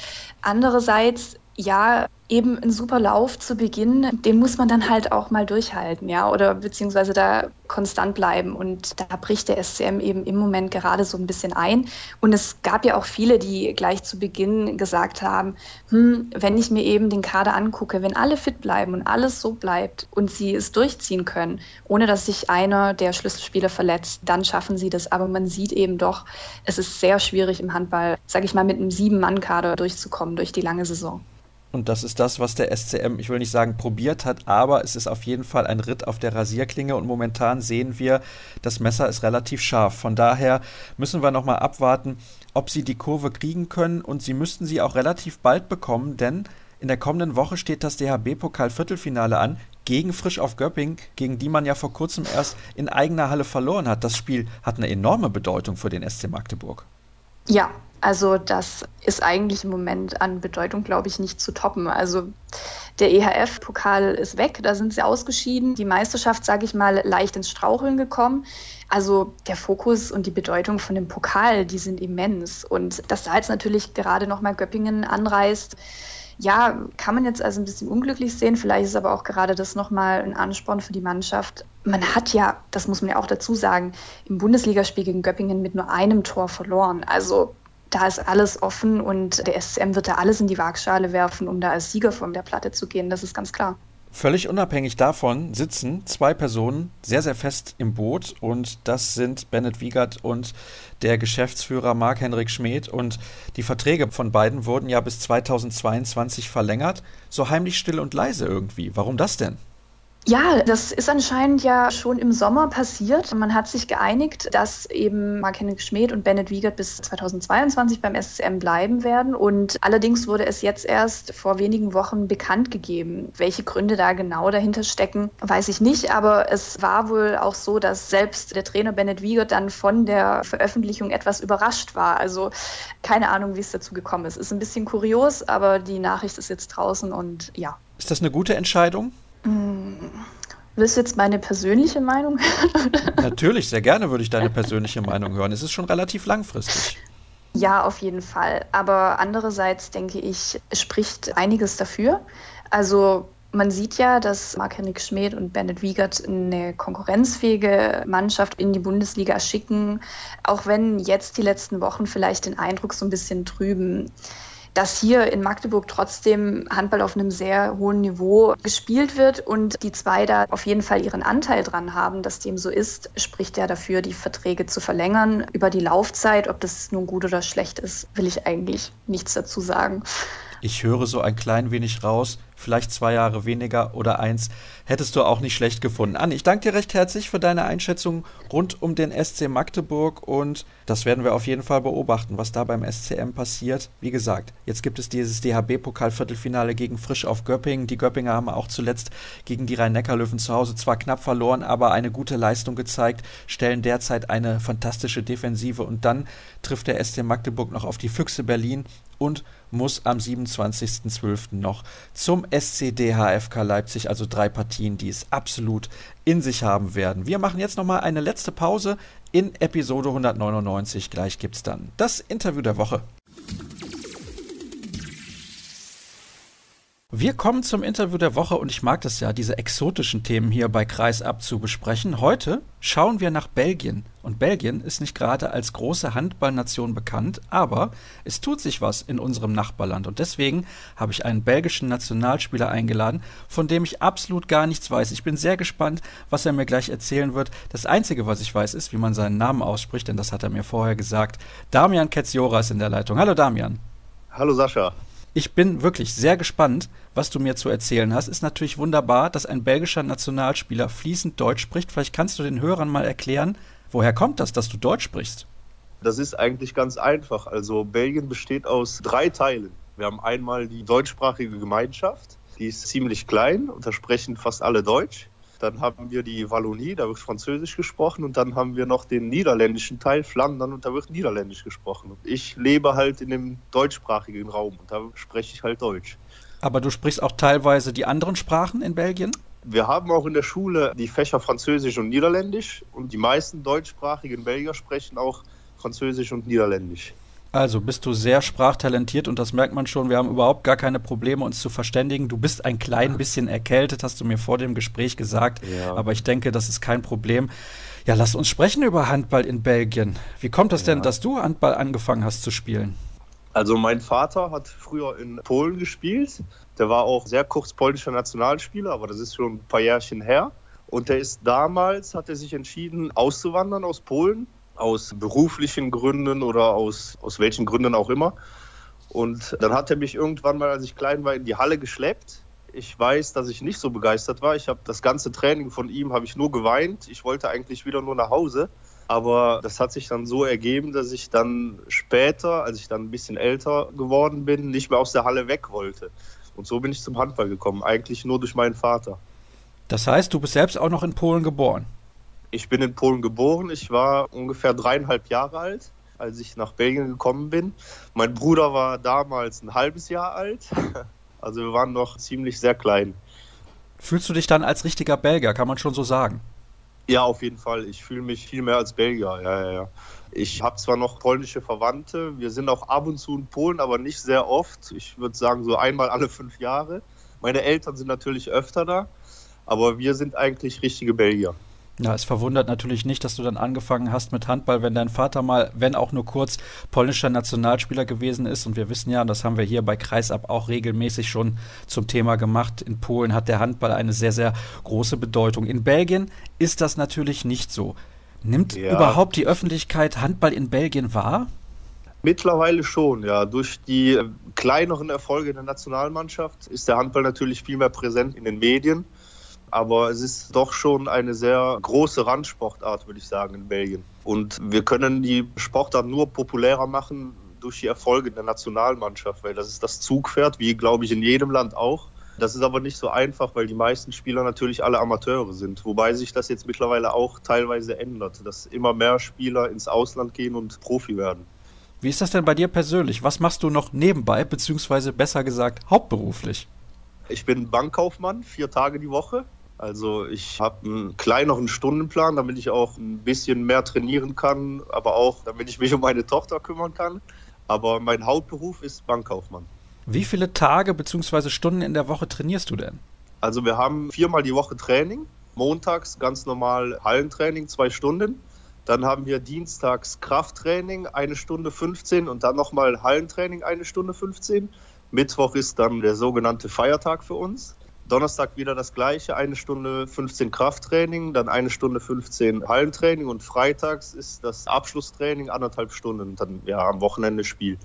Andererseits ja, eben ein super Lauf zu Beginn, den muss man dann halt auch mal durchhalten, ja, oder beziehungsweise da konstant bleiben. Und da bricht der SCM eben im Moment gerade so ein bisschen ein. Und es gab ja auch viele, die gleich zu Beginn gesagt haben, hm, wenn ich mir eben den Kader angucke, wenn alle fit bleiben und alles so bleibt und sie es durchziehen können, ohne dass sich einer der Schlüsselspieler verletzt, dann schaffen sie das. Aber man sieht eben doch, es ist sehr schwierig im Handball, sage ich mal, mit einem Sieben-Mann-Kader durchzukommen durch die lange Saison. Und das ist das, was der SCM, ich will nicht sagen probiert hat, aber es ist auf jeden Fall ein Ritt auf der Rasierklinge und momentan sehen wir, das Messer ist relativ scharf. Von daher müssen wir nochmal abwarten, ob sie die Kurve kriegen können und sie müssten sie auch relativ bald bekommen, denn in der kommenden Woche steht das DHB-Pokal-Viertelfinale an gegen Frisch auf Göpping, gegen die man ja vor kurzem erst in eigener Halle verloren hat. Das Spiel hat eine enorme Bedeutung für den SC Magdeburg. Ja, also das ist eigentlich im Moment an Bedeutung, glaube ich, nicht zu toppen. Also der EHF-Pokal ist weg, da sind sie ausgeschieden. Die Meisterschaft, sage ich mal, leicht ins Straucheln gekommen. Also der Fokus und die Bedeutung von dem Pokal, die sind immens. Und dass da jetzt natürlich gerade nochmal Göppingen anreist, Ja, kann man jetzt also ein bisschen unglücklich sehen. Vielleicht ist aber auch gerade das nochmal ein Ansporn für die Mannschaft. Man hat ja, das muss man ja auch dazu sagen, im Bundesligaspiel gegen Göppingen mit nur einem Tor verloren. Also da ist alles offen und der SCM wird da alles in die Waagschale werfen, um da als Sieger von der Platte zu gehen. Das ist ganz klar. Völlig unabhängig davon sitzen zwei Personen sehr, sehr fest im Boot und das sind Bennett Wiegert und der Geschäftsführer Marc-Henrik Schmidt und die Verträge von beiden wurden ja bis 2022 verlängert, so heimlich still und leise irgendwie. Warum das denn? Ja, das ist anscheinend ja schon im Sommer passiert. Man hat sich geeinigt, dass eben Mark-Henrik Schmidt und Bennett Wiegert bis 2022 beim SCM bleiben werden. Und allerdings wurde es jetzt erst vor wenigen Wochen bekannt gegeben. Welche Gründe da genau dahinter stecken, weiß ich nicht. Aber es war wohl auch so, dass selbst der Trainer Bennett Wiegert dann von der Veröffentlichung etwas überrascht war. Also keine Ahnung, wie es dazu gekommen ist. Ist ein bisschen kurios, aber die Nachricht ist jetzt draußen und ja. Ist das eine gute Entscheidung? Hm. Willst du jetzt meine persönliche Meinung hören? Natürlich, sehr gerne würde ich deine persönliche Meinung hören. Es ist schon relativ langfristig. Ja, auf jeden Fall. Aber andererseits denke ich, spricht einiges dafür. Also man sieht ja, dass Mark-Henrik Schmidt und Bennett Wiegert eine konkurrenzfähige Mannschaft in die Bundesliga schicken, auch wenn jetzt die letzten Wochen vielleicht den Eindruck so ein bisschen trüben dass hier in Magdeburg trotzdem Handball auf einem sehr hohen Niveau gespielt wird und die zwei da auf jeden Fall ihren Anteil dran haben, dass dem so ist, spricht ja dafür, die Verträge zu verlängern. Über die Laufzeit, ob das nun gut oder schlecht ist, will ich eigentlich nichts dazu sagen. Ich höre so ein klein wenig raus, vielleicht zwei Jahre weniger oder eins, hättest du auch nicht schlecht gefunden. Anni, ich danke dir recht herzlich für deine Einschätzung rund um den SC Magdeburg und das werden wir auf jeden Fall beobachten, was da beim SCM passiert. Wie gesagt, jetzt gibt es dieses DHB-Pokal-Viertelfinale gegen Frisch auf Göppingen. Die Göppinger haben auch zuletzt gegen die Rhein-Neckar-Löwen zu Hause zwar knapp verloren, aber eine gute Leistung gezeigt, stellen derzeit eine fantastische Defensive und dann trifft der SC Magdeburg noch auf die Füchse Berlin und muss am 27.12. noch zum SCDHFK Leipzig, also drei Partien, die es absolut in sich haben werden. Wir machen jetzt nochmal eine letzte Pause in Episode 199. Gleich gibt es dann das Interview der Woche. Wir kommen zum Interview der Woche und ich mag das ja, diese exotischen Themen hier bei Kreisab zu besprechen. Heute schauen wir nach Belgien. Und Belgien ist nicht gerade als große Handballnation bekannt, aber es tut sich was in unserem Nachbarland. Und deswegen habe ich einen belgischen Nationalspieler eingeladen, von dem ich absolut gar nichts weiß. Ich bin sehr gespannt, was er mir gleich erzählen wird. Das Einzige, was ich weiß, ist, wie man seinen Namen ausspricht, denn das hat er mir vorher gesagt. Damian Ketziora ist in der Leitung. Hallo Damian. Hallo Sascha. Ich bin wirklich sehr gespannt, was du mir zu erzählen hast. Ist natürlich wunderbar, dass ein belgischer Nationalspieler fließend Deutsch spricht. Vielleicht kannst du den Hörern mal erklären, woher kommt das, dass du Deutsch sprichst? Das ist eigentlich ganz einfach. Also Belgien besteht aus drei Teilen. Wir haben einmal die deutschsprachige Gemeinschaft, die ist ziemlich klein und da sprechen fast alle Deutsch. Dann haben wir die Wallonie, da wird Französisch gesprochen. Und dann haben wir noch den niederländischen Teil, Flandern, und da wird Niederländisch gesprochen. Und ich lebe halt in dem deutschsprachigen Raum und da spreche ich halt Deutsch. Aber du sprichst auch teilweise die anderen Sprachen in Belgien? Wir haben auch in der Schule die Fächer Französisch und Niederländisch. Und die meisten deutschsprachigen Belgier sprechen auch Französisch und Niederländisch. Also bist du sehr sprachtalentiert und das merkt man schon. Wir haben überhaupt gar keine Probleme, uns zu verständigen. Du bist ein klein bisschen erkältet, hast du mir vor dem Gespräch gesagt. Ja. Aber ich denke, das ist kein Problem. Ja, lass uns sprechen über Handball in Belgien. Wie kommt es ja. denn, dass du Handball angefangen hast zu spielen? Also mein Vater hat früher in Polen gespielt. Der war auch sehr kurz polnischer Nationalspieler, aber das ist schon ein paar Jährchen her. Und der ist damals, hat er sich entschieden, auszuwandern aus Polen aus beruflichen Gründen oder aus, aus welchen Gründen auch immer. Und dann hat er mich irgendwann mal, als ich klein war, in die Halle geschleppt. Ich weiß, dass ich nicht so begeistert war. Ich habe das ganze Training von ihm habe ich nur geweint. Ich wollte eigentlich wieder nur nach Hause. Aber das hat sich dann so ergeben, dass ich dann später, als ich dann ein bisschen älter geworden bin, nicht mehr aus der Halle weg wollte. Und so bin ich zum Handball gekommen, eigentlich nur durch meinen Vater. Das heißt, du bist selbst auch noch in Polen geboren? Ich bin in Polen geboren. Ich war ungefähr dreieinhalb Jahre alt, als ich nach Belgien gekommen bin. Mein Bruder war damals ein halbes Jahr alt. Also wir waren noch ziemlich sehr klein. Fühlst du dich dann als richtiger Belgier, kann man schon so sagen? Ja, auf jeden Fall. Ich fühle mich viel mehr als Belgier. Ja, ja, ja. Ich habe zwar noch polnische Verwandte, wir sind auch ab und zu in Polen, aber nicht sehr oft. Ich würde sagen so einmal alle fünf Jahre. Meine Eltern sind natürlich öfter da, aber wir sind eigentlich richtige Belgier. Ja, es verwundert natürlich nicht, dass du dann angefangen hast mit Handball, wenn dein Vater mal, wenn auch nur kurz, polnischer Nationalspieler gewesen ist. Und wir wissen ja, und das haben wir hier bei Kreisab auch regelmäßig schon zum Thema gemacht, in Polen hat der Handball eine sehr, sehr große Bedeutung. In Belgien ist das natürlich nicht so. Nimmt ja. überhaupt die Öffentlichkeit Handball in Belgien wahr? Mittlerweile schon, ja. Durch die äh, kleineren Erfolge der Nationalmannschaft ist der Handball natürlich viel mehr präsent in den Medien aber es ist doch schon eine sehr große Randsportart, würde ich sagen, in Belgien. Und wir können die Sportart nur populärer machen durch die Erfolge der Nationalmannschaft, weil das ist das Zugpferd, wie glaube ich in jedem Land auch. Das ist aber nicht so einfach, weil die meisten Spieler natürlich alle Amateure sind. Wobei sich das jetzt mittlerweile auch teilweise ändert, dass immer mehr Spieler ins Ausland gehen und Profi werden. Wie ist das denn bei dir persönlich? Was machst du noch nebenbei, beziehungsweise besser gesagt hauptberuflich? Ich bin Bankkaufmann, vier Tage die Woche. Also ich habe einen kleineren Stundenplan, damit ich auch ein bisschen mehr trainieren kann, aber auch damit ich mich um meine Tochter kümmern kann. Aber mein Hauptberuf ist Bankkaufmann. Wie viele Tage bzw. Stunden in der Woche trainierst du denn? Also wir haben viermal die Woche Training. Montags ganz normal Hallentraining, zwei Stunden. Dann haben wir dienstags Krafttraining, eine Stunde 15 und dann nochmal Hallentraining, eine Stunde 15. Mittwoch ist dann der sogenannte Feiertag für uns. Donnerstag wieder das gleiche, eine Stunde 15 Krafttraining, dann eine Stunde 15 Hallentraining und freitags ist das Abschlusstraining anderthalb Stunden und dann ja am Wochenende Spiel.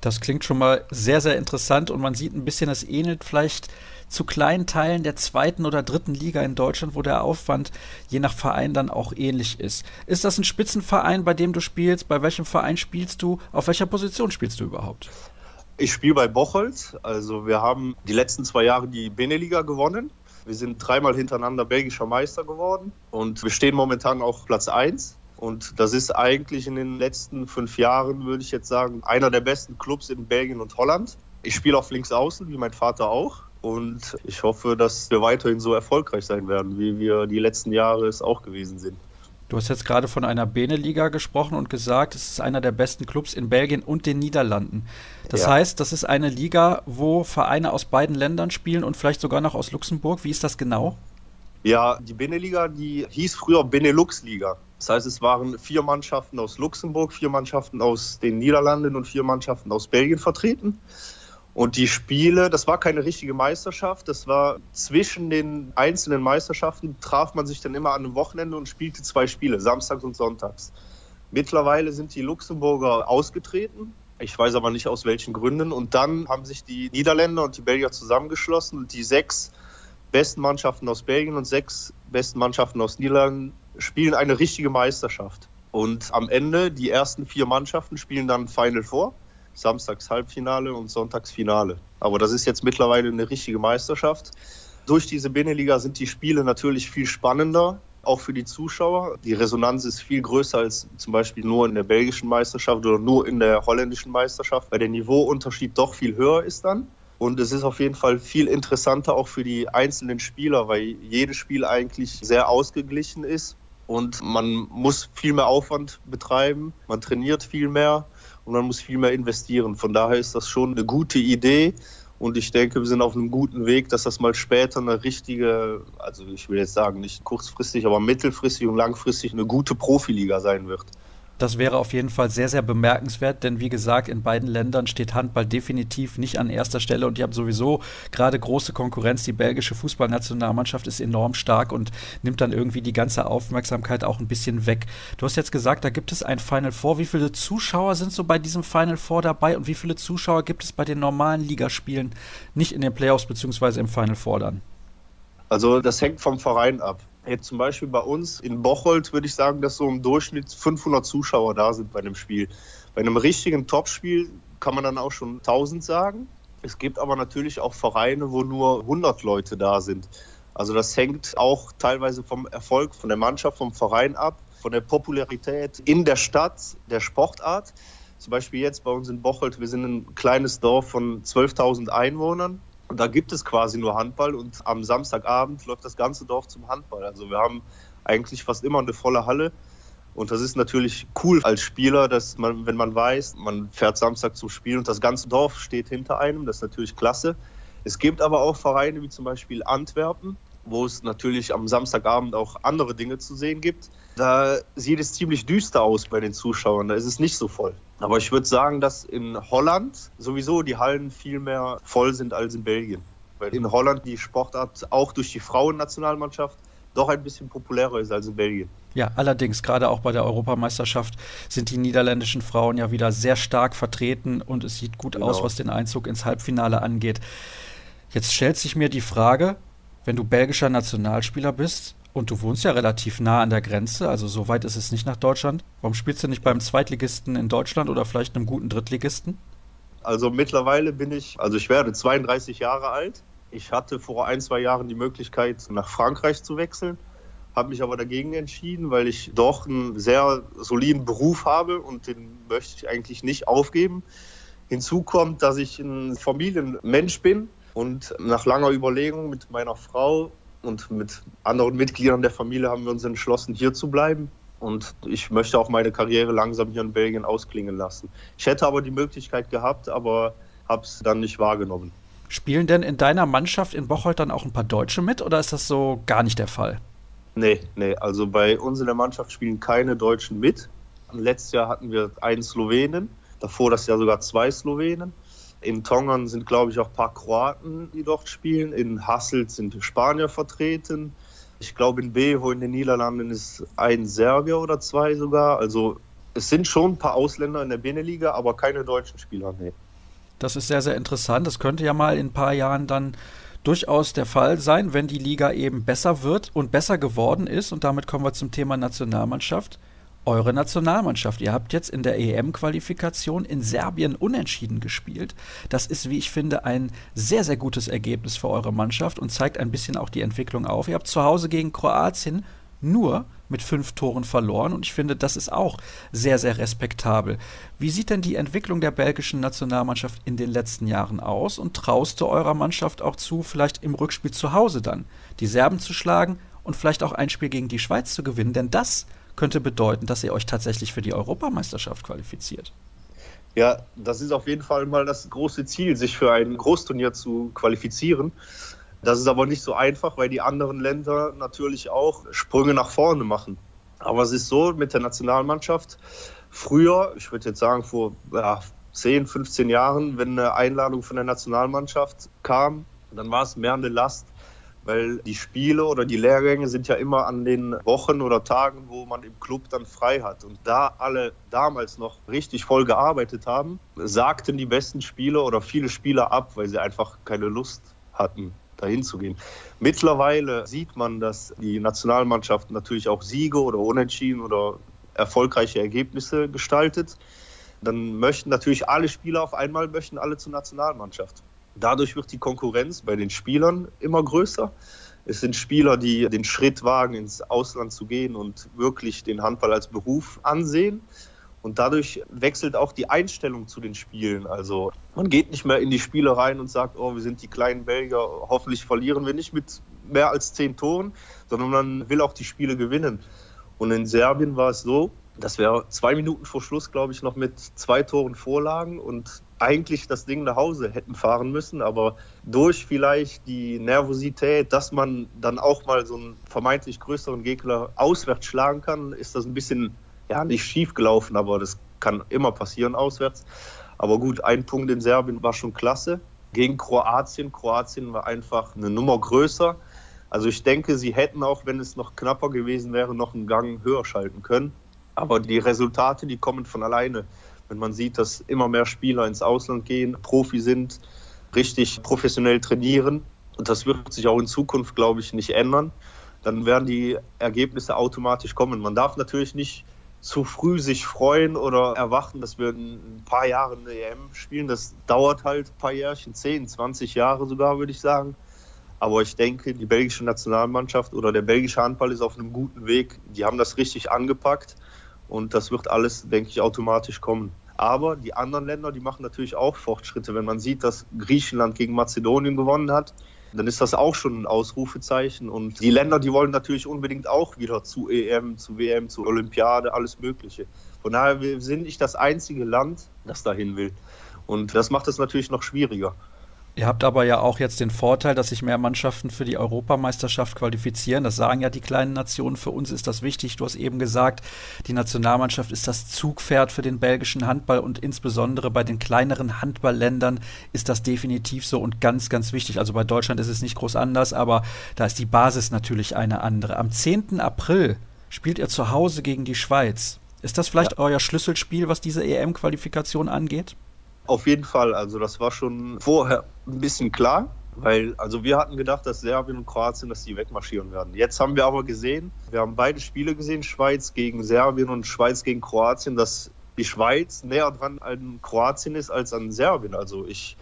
Das klingt schon mal sehr, sehr interessant und man sieht ein bisschen, es ähnelt vielleicht zu kleinen Teilen der zweiten oder dritten Liga in Deutschland, wo der Aufwand je nach Verein dann auch ähnlich ist. Ist das ein Spitzenverein, bei dem du spielst? Bei welchem Verein spielst du? Auf welcher Position spielst du überhaupt? Ich spiele bei Bocholt. Also wir haben die letzten zwei Jahre die Beneliga gewonnen. Wir sind dreimal hintereinander belgischer Meister geworden und wir stehen momentan auf Platz 1. Und das ist eigentlich in den letzten fünf Jahren, würde ich jetzt sagen, einer der besten Clubs in Belgien und Holland. Ich spiele auf links außen, wie mein Vater auch. Und ich hoffe, dass wir weiterhin so erfolgreich sein werden, wie wir die letzten Jahre es auch gewesen sind. Du hast jetzt gerade von einer Beneliga gesprochen und gesagt, es ist einer der besten Clubs in Belgien und den Niederlanden. Das ja. heißt, das ist eine Liga, wo Vereine aus beiden Ländern spielen und vielleicht sogar noch aus Luxemburg. Wie ist das genau? Ja, die Beneliga, die hieß früher Benelux-Liga. Das heißt, es waren vier Mannschaften aus Luxemburg, vier Mannschaften aus den Niederlanden und vier Mannschaften aus Belgien vertreten. Und die Spiele, das war keine richtige Meisterschaft, das war zwischen den einzelnen Meisterschaften, traf man sich dann immer an einem Wochenende und spielte zwei Spiele, samstags und sonntags. Mittlerweile sind die Luxemburger ausgetreten, ich weiß aber nicht aus welchen Gründen. Und dann haben sich die Niederländer und die Belgier zusammengeschlossen und die sechs besten Mannschaften aus Belgien und sechs besten Mannschaften aus Niederlanden spielen eine richtige Meisterschaft. Und am Ende, die ersten vier Mannschaften spielen dann Final Four samstags Halbfinale und sonntags Finale. Aber das ist jetzt mittlerweile eine richtige Meisterschaft. Durch diese Beneliga sind die Spiele natürlich viel spannender, auch für die Zuschauer. Die Resonanz ist viel größer als zum Beispiel nur in der belgischen Meisterschaft oder nur in der holländischen Meisterschaft, weil der Niveauunterschied doch viel höher ist dann. Und es ist auf jeden Fall viel interessanter auch für die einzelnen Spieler, weil jedes Spiel eigentlich sehr ausgeglichen ist und man muss viel mehr Aufwand betreiben, man trainiert viel mehr und man muss viel mehr investieren. Von daher ist das schon eine gute Idee. Und ich denke, wir sind auf einem guten Weg, dass das mal später eine richtige, also ich will jetzt sagen, nicht kurzfristig, aber mittelfristig und langfristig eine gute Profiliga sein wird. Das wäre auf jeden Fall sehr, sehr bemerkenswert, denn wie gesagt, in beiden Ländern steht Handball definitiv nicht an erster Stelle und die haben sowieso gerade große Konkurrenz. Die belgische Fußballnationalmannschaft ist enorm stark und nimmt dann irgendwie die ganze Aufmerksamkeit auch ein bisschen weg. Du hast jetzt gesagt, da gibt es ein Final Four. Wie viele Zuschauer sind so bei diesem Final Four dabei und wie viele Zuschauer gibt es bei den normalen Ligaspielen nicht in den Playoffs beziehungsweise im Final Four dann? Also das hängt vom Verein ab. Jetzt zum Beispiel bei uns in Bocholt würde ich sagen, dass so im Durchschnitt 500 Zuschauer da sind bei einem Spiel. Bei einem richtigen Topspiel kann man dann auch schon 1000 sagen. Es gibt aber natürlich auch Vereine, wo nur 100 Leute da sind. Also das hängt auch teilweise vom Erfolg von der Mannschaft, vom Verein ab, von der Popularität in der Stadt, der Sportart. Zum Beispiel jetzt bei uns in Bocholt, wir sind ein kleines Dorf von 12.000 Einwohnern. Und da gibt es quasi nur Handball und am Samstagabend läuft das ganze Dorf zum Handball. Also wir haben eigentlich fast immer eine volle Halle. Und das ist natürlich cool als Spieler, dass man, wenn man weiß, man fährt Samstag zum Spiel und das ganze Dorf steht hinter einem, das ist natürlich klasse. Es gibt aber auch Vereine wie zum Beispiel Antwerpen, wo es natürlich am Samstagabend auch andere Dinge zu sehen gibt. Da sieht es ziemlich düster aus bei den Zuschauern, da ist es nicht so voll. Aber ich würde sagen, dass in Holland sowieso die Hallen viel mehr voll sind als in Belgien. Weil in Holland die Sportart auch durch die Frauennationalmannschaft doch ein bisschen populärer ist als in Belgien. Ja, allerdings, gerade auch bei der Europameisterschaft sind die niederländischen Frauen ja wieder sehr stark vertreten und es sieht gut genau. aus, was den Einzug ins Halbfinale angeht. Jetzt stellt sich mir die Frage, wenn du belgischer Nationalspieler bist und du wohnst ja relativ nah an der Grenze, also so weit ist es nicht nach Deutschland, warum spielst du nicht beim Zweitligisten in Deutschland oder vielleicht einem guten Drittligisten? Also mittlerweile bin ich, also ich werde 32 Jahre alt. Ich hatte vor ein, zwei Jahren die Möglichkeit, nach Frankreich zu wechseln habe mich aber dagegen entschieden, weil ich doch einen sehr soliden Beruf habe und den möchte ich eigentlich nicht aufgeben. Hinzu kommt, dass ich ein Familienmensch bin und nach langer Überlegung mit meiner Frau und mit anderen Mitgliedern der Familie haben wir uns entschlossen, hier zu bleiben. Und ich möchte auch meine Karriere langsam hier in Belgien ausklingen lassen. Ich hätte aber die Möglichkeit gehabt, aber habe es dann nicht wahrgenommen. Spielen denn in deiner Mannschaft in Bocholt dann auch ein paar Deutsche mit oder ist das so gar nicht der Fall? Nee, nee, also bei uns in der Mannschaft spielen keine Deutschen mit. Letztes Jahr hatten wir einen Slowenen, davor das Jahr sogar zwei Slowenen. In Tongern sind, glaube ich, auch ein paar Kroaten, die dort spielen. In Hasselt sind Spanier vertreten. Ich glaube, in Beho in den Niederlanden ist ein Serbier oder zwei sogar. Also es sind schon ein paar Ausländer in der Beneliga, aber keine deutschen Spieler. Nee. Das ist sehr, sehr interessant. Das könnte ja mal in ein paar Jahren dann durchaus der Fall sein, wenn die Liga eben besser wird und besser geworden ist. Und damit kommen wir zum Thema Nationalmannschaft. Eure Nationalmannschaft. Ihr habt jetzt in der EM-Qualifikation in Serbien unentschieden gespielt. Das ist, wie ich finde, ein sehr, sehr gutes Ergebnis für eure Mannschaft und zeigt ein bisschen auch die Entwicklung auf. Ihr habt zu Hause gegen Kroatien nur mit fünf Toren verloren und ich finde, das ist auch sehr, sehr respektabel. Wie sieht denn die Entwicklung der belgischen Nationalmannschaft in den letzten Jahren aus und traust du eurer Mannschaft auch zu, vielleicht im Rückspiel zu Hause dann die Serben zu schlagen und vielleicht auch ein Spiel gegen die Schweiz zu gewinnen? Denn das könnte bedeuten, dass ihr euch tatsächlich für die Europameisterschaft qualifiziert. Ja, das ist auf jeden Fall mal das große Ziel, sich für ein Großturnier zu qualifizieren. Das ist aber nicht so einfach, weil die anderen Länder natürlich auch Sprünge nach vorne machen. Aber es ist so mit der Nationalmannschaft. Früher, ich würde jetzt sagen vor ja, 10, 15 Jahren, wenn eine Einladung von der Nationalmannschaft kam, dann war es mehr eine Last, weil die Spiele oder die Lehrgänge sind ja immer an den Wochen oder Tagen, wo man im Club dann frei hat. Und da alle damals noch richtig voll gearbeitet haben, sagten die besten Spieler oder viele Spieler ab, weil sie einfach keine Lust hatten dahin zu gehen. Mittlerweile sieht man, dass die Nationalmannschaft natürlich auch Siege oder Unentschieden oder erfolgreiche Ergebnisse gestaltet. Dann möchten natürlich alle Spieler auf einmal möchten alle zur Nationalmannschaft. Dadurch wird die Konkurrenz bei den Spielern immer größer. Es sind Spieler, die den Schritt wagen, ins Ausland zu gehen und wirklich den Handball als Beruf ansehen. Und dadurch wechselt auch die Einstellung zu den Spielen. Also man geht nicht mehr in die Spiele rein und sagt, oh, wir sind die kleinen Belgier, hoffentlich verlieren wir nicht mit mehr als zehn Toren, sondern man will auch die Spiele gewinnen. Und in Serbien war es so, dass wir zwei Minuten vor Schluss, glaube ich, noch mit zwei Toren vorlagen und eigentlich das Ding nach Hause hätten fahren müssen, aber durch vielleicht die Nervosität, dass man dann auch mal so einen vermeintlich größeren Gegner auswärts schlagen kann, ist das ein bisschen ja, nicht schief gelaufen, aber das kann immer passieren auswärts. Aber gut, ein Punkt in Serbien war schon klasse. Gegen Kroatien. Kroatien war einfach eine Nummer größer. Also ich denke, sie hätten auch, wenn es noch knapper gewesen wäre, noch einen Gang höher schalten können. Aber die Resultate, die kommen von alleine. Wenn man sieht, dass immer mehr Spieler ins Ausland gehen, Profi sind, richtig professionell trainieren, und das wird sich auch in Zukunft, glaube ich, nicht ändern, dann werden die Ergebnisse automatisch kommen. Man darf natürlich nicht zu früh sich freuen oder erwarten, dass wir ein paar Jahre eine EM spielen. Das dauert halt ein paar Jährchen, 10, 20 Jahre sogar, würde ich sagen. Aber ich denke, die belgische Nationalmannschaft oder der belgische Handball ist auf einem guten Weg. Die haben das richtig angepackt und das wird alles, denke ich, automatisch kommen. Aber die anderen Länder, die machen natürlich auch Fortschritte. Wenn man sieht, dass Griechenland gegen Mazedonien gewonnen hat, dann ist das auch schon ein Ausrufezeichen. Und die Länder, die wollen natürlich unbedingt auch wieder zu EM, zu WM, zu Olympiade, alles Mögliche. Von daher sind nicht das einzige Land, das dahin will. Und das macht es natürlich noch schwieriger. Ihr habt aber ja auch jetzt den Vorteil, dass sich mehr Mannschaften für die Europameisterschaft qualifizieren. Das sagen ja die kleinen Nationen. Für uns ist das wichtig. Du hast eben gesagt, die Nationalmannschaft ist das Zugpferd für den belgischen Handball und insbesondere bei den kleineren Handballländern ist das definitiv so und ganz, ganz wichtig. Also bei Deutschland ist es nicht groß anders, aber da ist die Basis natürlich eine andere. Am 10. April spielt ihr zu Hause gegen die Schweiz. Ist das vielleicht ja. euer Schlüsselspiel, was diese EM-Qualifikation angeht? Auf jeden Fall. Also das war schon vorher ein bisschen klar, weil also wir hatten gedacht, dass Serbien und Kroatien, dass die wegmarschieren werden. Jetzt haben wir aber gesehen, wir haben beide Spiele gesehen, Schweiz gegen Serbien und Schweiz gegen Kroatien, dass die Schweiz näher dran an Kroatien ist als an Serbien. Also ich,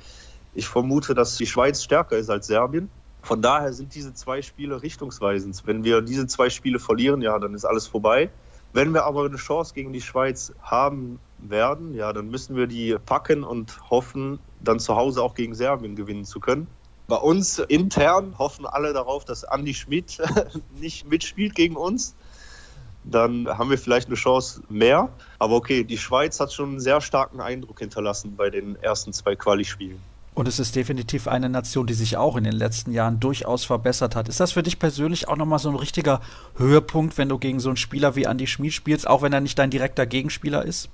ich vermute, dass die Schweiz stärker ist als Serbien. Von daher sind diese zwei Spiele richtungsweisend. Wenn wir diese zwei Spiele verlieren, ja, dann ist alles vorbei. Wenn wir aber eine Chance gegen die Schweiz haben werden, ja, dann müssen wir die packen und hoffen, dann zu Hause auch gegen Serbien gewinnen zu können. Bei uns intern hoffen alle darauf, dass Andy Schmidt nicht mitspielt gegen uns. Dann haben wir vielleicht eine Chance mehr. Aber okay, die Schweiz hat schon einen sehr starken Eindruck hinterlassen bei den ersten zwei Quali-Spielen. Und es ist definitiv eine Nation, die sich auch in den letzten Jahren durchaus verbessert hat. Ist das für dich persönlich auch nochmal so ein richtiger Höhepunkt, wenn du gegen so einen Spieler wie Andy Schmid spielst, auch wenn er nicht dein direkter Gegenspieler ist?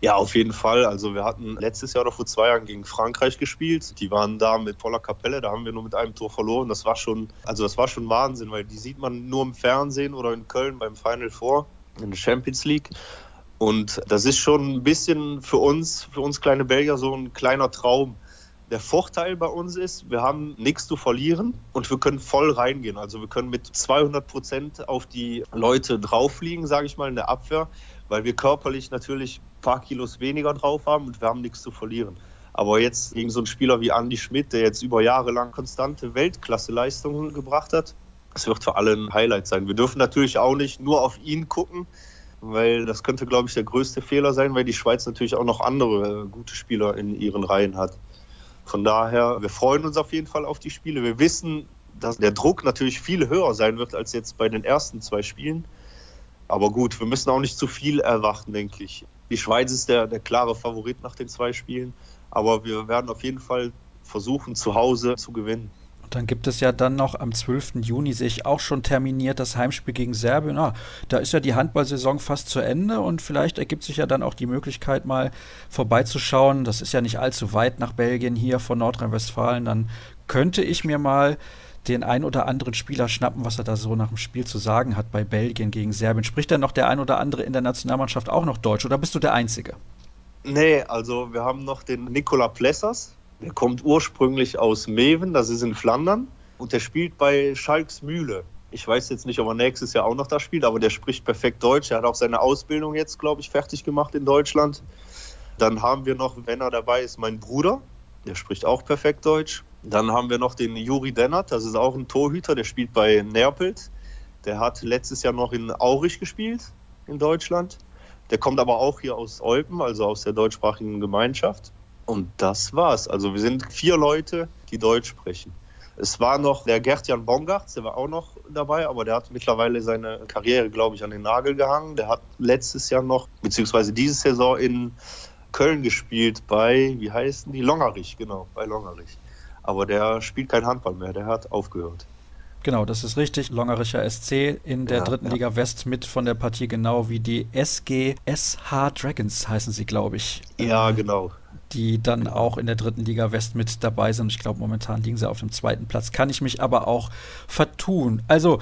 Ja, auf jeden Fall. Also wir hatten letztes Jahr oder vor zwei Jahren gegen Frankreich gespielt. Die waren da mit voller Kapelle, da haben wir nur mit einem Tor verloren. Das war schon, also das war schon Wahnsinn, weil die sieht man nur im Fernsehen oder in Köln beim Final Four in der Champions League. Und das ist schon ein bisschen für uns, für uns kleine Belgier, so ein kleiner Traum der Vorteil bei uns ist, wir haben nichts zu verlieren und wir können voll reingehen. Also wir können mit 200 Prozent auf die Leute drauffliegen, sage ich mal, in der Abwehr, weil wir körperlich natürlich ein paar Kilos weniger drauf haben und wir haben nichts zu verlieren. Aber jetzt gegen so einen Spieler wie Andy Schmidt, der jetzt über Jahre lang konstante Weltklasse-Leistungen gebracht hat, das wird für alle ein Highlight sein. Wir dürfen natürlich auch nicht nur auf ihn gucken, weil das könnte, glaube ich, der größte Fehler sein, weil die Schweiz natürlich auch noch andere gute Spieler in ihren Reihen hat. Von daher, wir freuen uns auf jeden Fall auf die Spiele. Wir wissen, dass der Druck natürlich viel höher sein wird als jetzt bei den ersten zwei Spielen. Aber gut, wir müssen auch nicht zu viel erwarten, denke ich. Die Schweiz ist der, der klare Favorit nach den zwei Spielen. Aber wir werden auf jeden Fall versuchen, zu Hause zu gewinnen. Und dann gibt es ja dann noch am 12. Juni sich auch schon terminiert das Heimspiel gegen Serbien. Ah, da ist ja die Handballsaison fast zu Ende und vielleicht ergibt sich ja dann auch die Möglichkeit, mal vorbeizuschauen. Das ist ja nicht allzu weit nach Belgien hier von Nordrhein-Westfalen. Dann könnte ich mir mal den ein oder anderen Spieler schnappen, was er da so nach dem Spiel zu sagen hat bei Belgien gegen Serbien. Spricht denn noch der ein oder andere in der Nationalmannschaft auch noch Deutsch oder bist du der Einzige? Nee, also wir haben noch den Nikola Plessers, der kommt ursprünglich aus Meven, das ist in Flandern, und der spielt bei Schalks Mühle. Ich weiß jetzt nicht, ob er nächstes Jahr auch noch da spielt, aber der spricht perfekt Deutsch. Er hat auch seine Ausbildung jetzt, glaube ich, fertig gemacht in Deutschland. Dann haben wir noch, wenn er dabei ist, mein Bruder, der spricht auch perfekt Deutsch. Dann haben wir noch den Juri Dennert, das ist auch ein Torhüter, der spielt bei Nerpelt. Der hat letztes Jahr noch in Aurich gespielt in Deutschland. Der kommt aber auch hier aus Eupen, also aus der deutschsprachigen Gemeinschaft. Und das war's. Also wir sind vier Leute, die Deutsch sprechen. Es war noch der Gertjan Bongartz, der war auch noch dabei, aber der hat mittlerweile seine Karriere, glaube ich, an den Nagel gehangen. Der hat letztes Jahr noch, beziehungsweise diese Saison in Köln gespielt bei, wie heißen die? Longerich, genau, bei Longerich. Aber der spielt kein Handball mehr, der hat aufgehört. Genau, das ist richtig. Longericher SC in der ja, dritten ja. Liga West mit von der Partie genau wie die SG SH Dragons heißen sie, glaube ich. Ja, genau die dann auch in der dritten Liga West mit dabei sind. Ich glaube, momentan liegen sie auf dem zweiten Platz. Kann ich mich aber auch vertun. Also,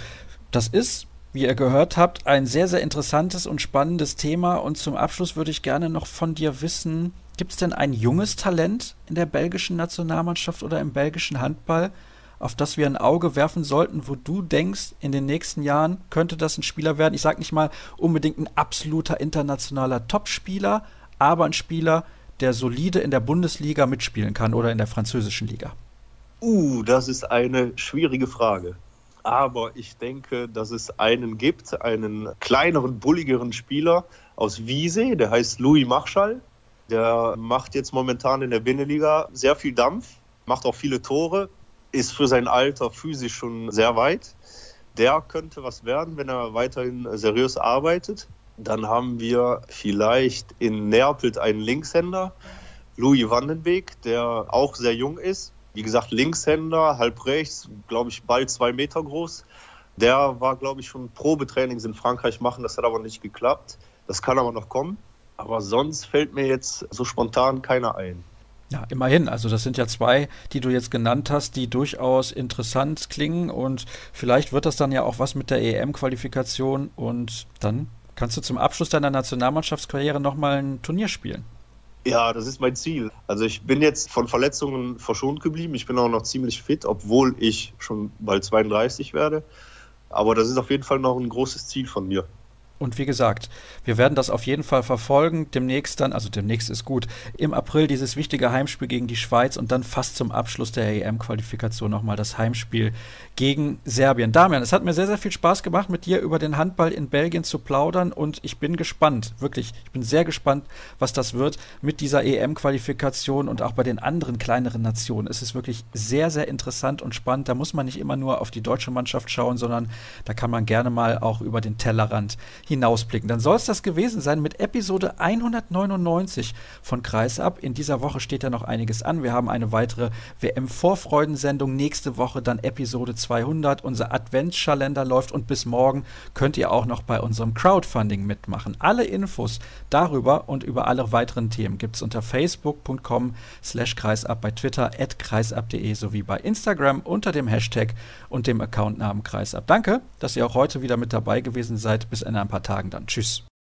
das ist, wie ihr gehört habt, ein sehr, sehr interessantes und spannendes Thema. Und zum Abschluss würde ich gerne noch von dir wissen, gibt es denn ein junges Talent in der belgischen Nationalmannschaft oder im belgischen Handball, auf das wir ein Auge werfen sollten, wo du denkst, in den nächsten Jahren könnte das ein Spieler werden? Ich sage nicht mal unbedingt ein absoluter internationaler Topspieler, aber ein Spieler, der solide in der Bundesliga mitspielen kann oder in der französischen Liga? Uh, das ist eine schwierige Frage. Aber ich denke, dass es einen gibt, einen kleineren, bulligeren Spieler aus Wiese, der heißt Louis Marschall. Der macht jetzt momentan in der Binnenliga sehr viel Dampf, macht auch viele Tore. ist für sein Alter physisch schon sehr weit. Der könnte was werden, wenn er weiterhin seriös arbeitet. Dann haben wir vielleicht in Neapel einen Linkshänder, Louis Vandenbeek, der auch sehr jung ist. Wie gesagt, Linkshänder, halb rechts, glaube ich, bald zwei Meter groß. Der war, glaube ich, schon Probetrainings in Frankreich machen, das hat aber nicht geklappt. Das kann aber noch kommen. Aber sonst fällt mir jetzt so spontan keiner ein. Ja, immerhin. Also das sind ja zwei, die du jetzt genannt hast, die durchaus interessant klingen und vielleicht wird das dann ja auch was mit der EM-Qualifikation und dann kannst du zum Abschluss deiner Nationalmannschaftskarriere nochmal ein Turnier spielen. Ja, das ist mein Ziel. Also ich bin jetzt von Verletzungen verschont geblieben. Ich bin auch noch ziemlich fit, obwohl ich schon bald 32 werde. Aber das ist auf jeden Fall noch ein großes Ziel von mir. Und wie gesagt, wir werden das auf jeden Fall verfolgen. Demnächst dann, also demnächst ist gut, im April dieses wichtige Heimspiel gegen die Schweiz und dann fast zum Abschluss der EM-Qualifikation nochmal das Heimspiel gegen Serbien. Damian, es hat mir sehr, sehr viel Spaß gemacht, mit dir über den Handball in Belgien zu plaudern und ich bin gespannt, wirklich, ich bin sehr gespannt, was das wird mit dieser EM-Qualifikation und auch bei den anderen kleineren Nationen. Es ist wirklich sehr, sehr interessant und spannend. Da muss man nicht immer nur auf die deutsche Mannschaft schauen, sondern da kann man gerne mal auch über den Tellerrand hinausblicken. Dann soll es das gewesen sein mit Episode 199 von Kreisab. In dieser Woche steht ja noch einiges an. Wir haben eine weitere WM-Vorfreudensendung. Nächste Woche dann Episode 200. Unser Adventskalender läuft und bis morgen könnt ihr auch noch bei unserem Crowdfunding mitmachen. Alle Infos darüber und über alle weiteren Themen gibt es unter facebook.com slash kreisab, bei Twitter at kreisab.de sowie bei Instagram unter dem Hashtag und dem Accountnamen kreisab. Danke, dass ihr auch heute wieder mit dabei gewesen seid. Bis in ein paar Tagen dann. Tschüss.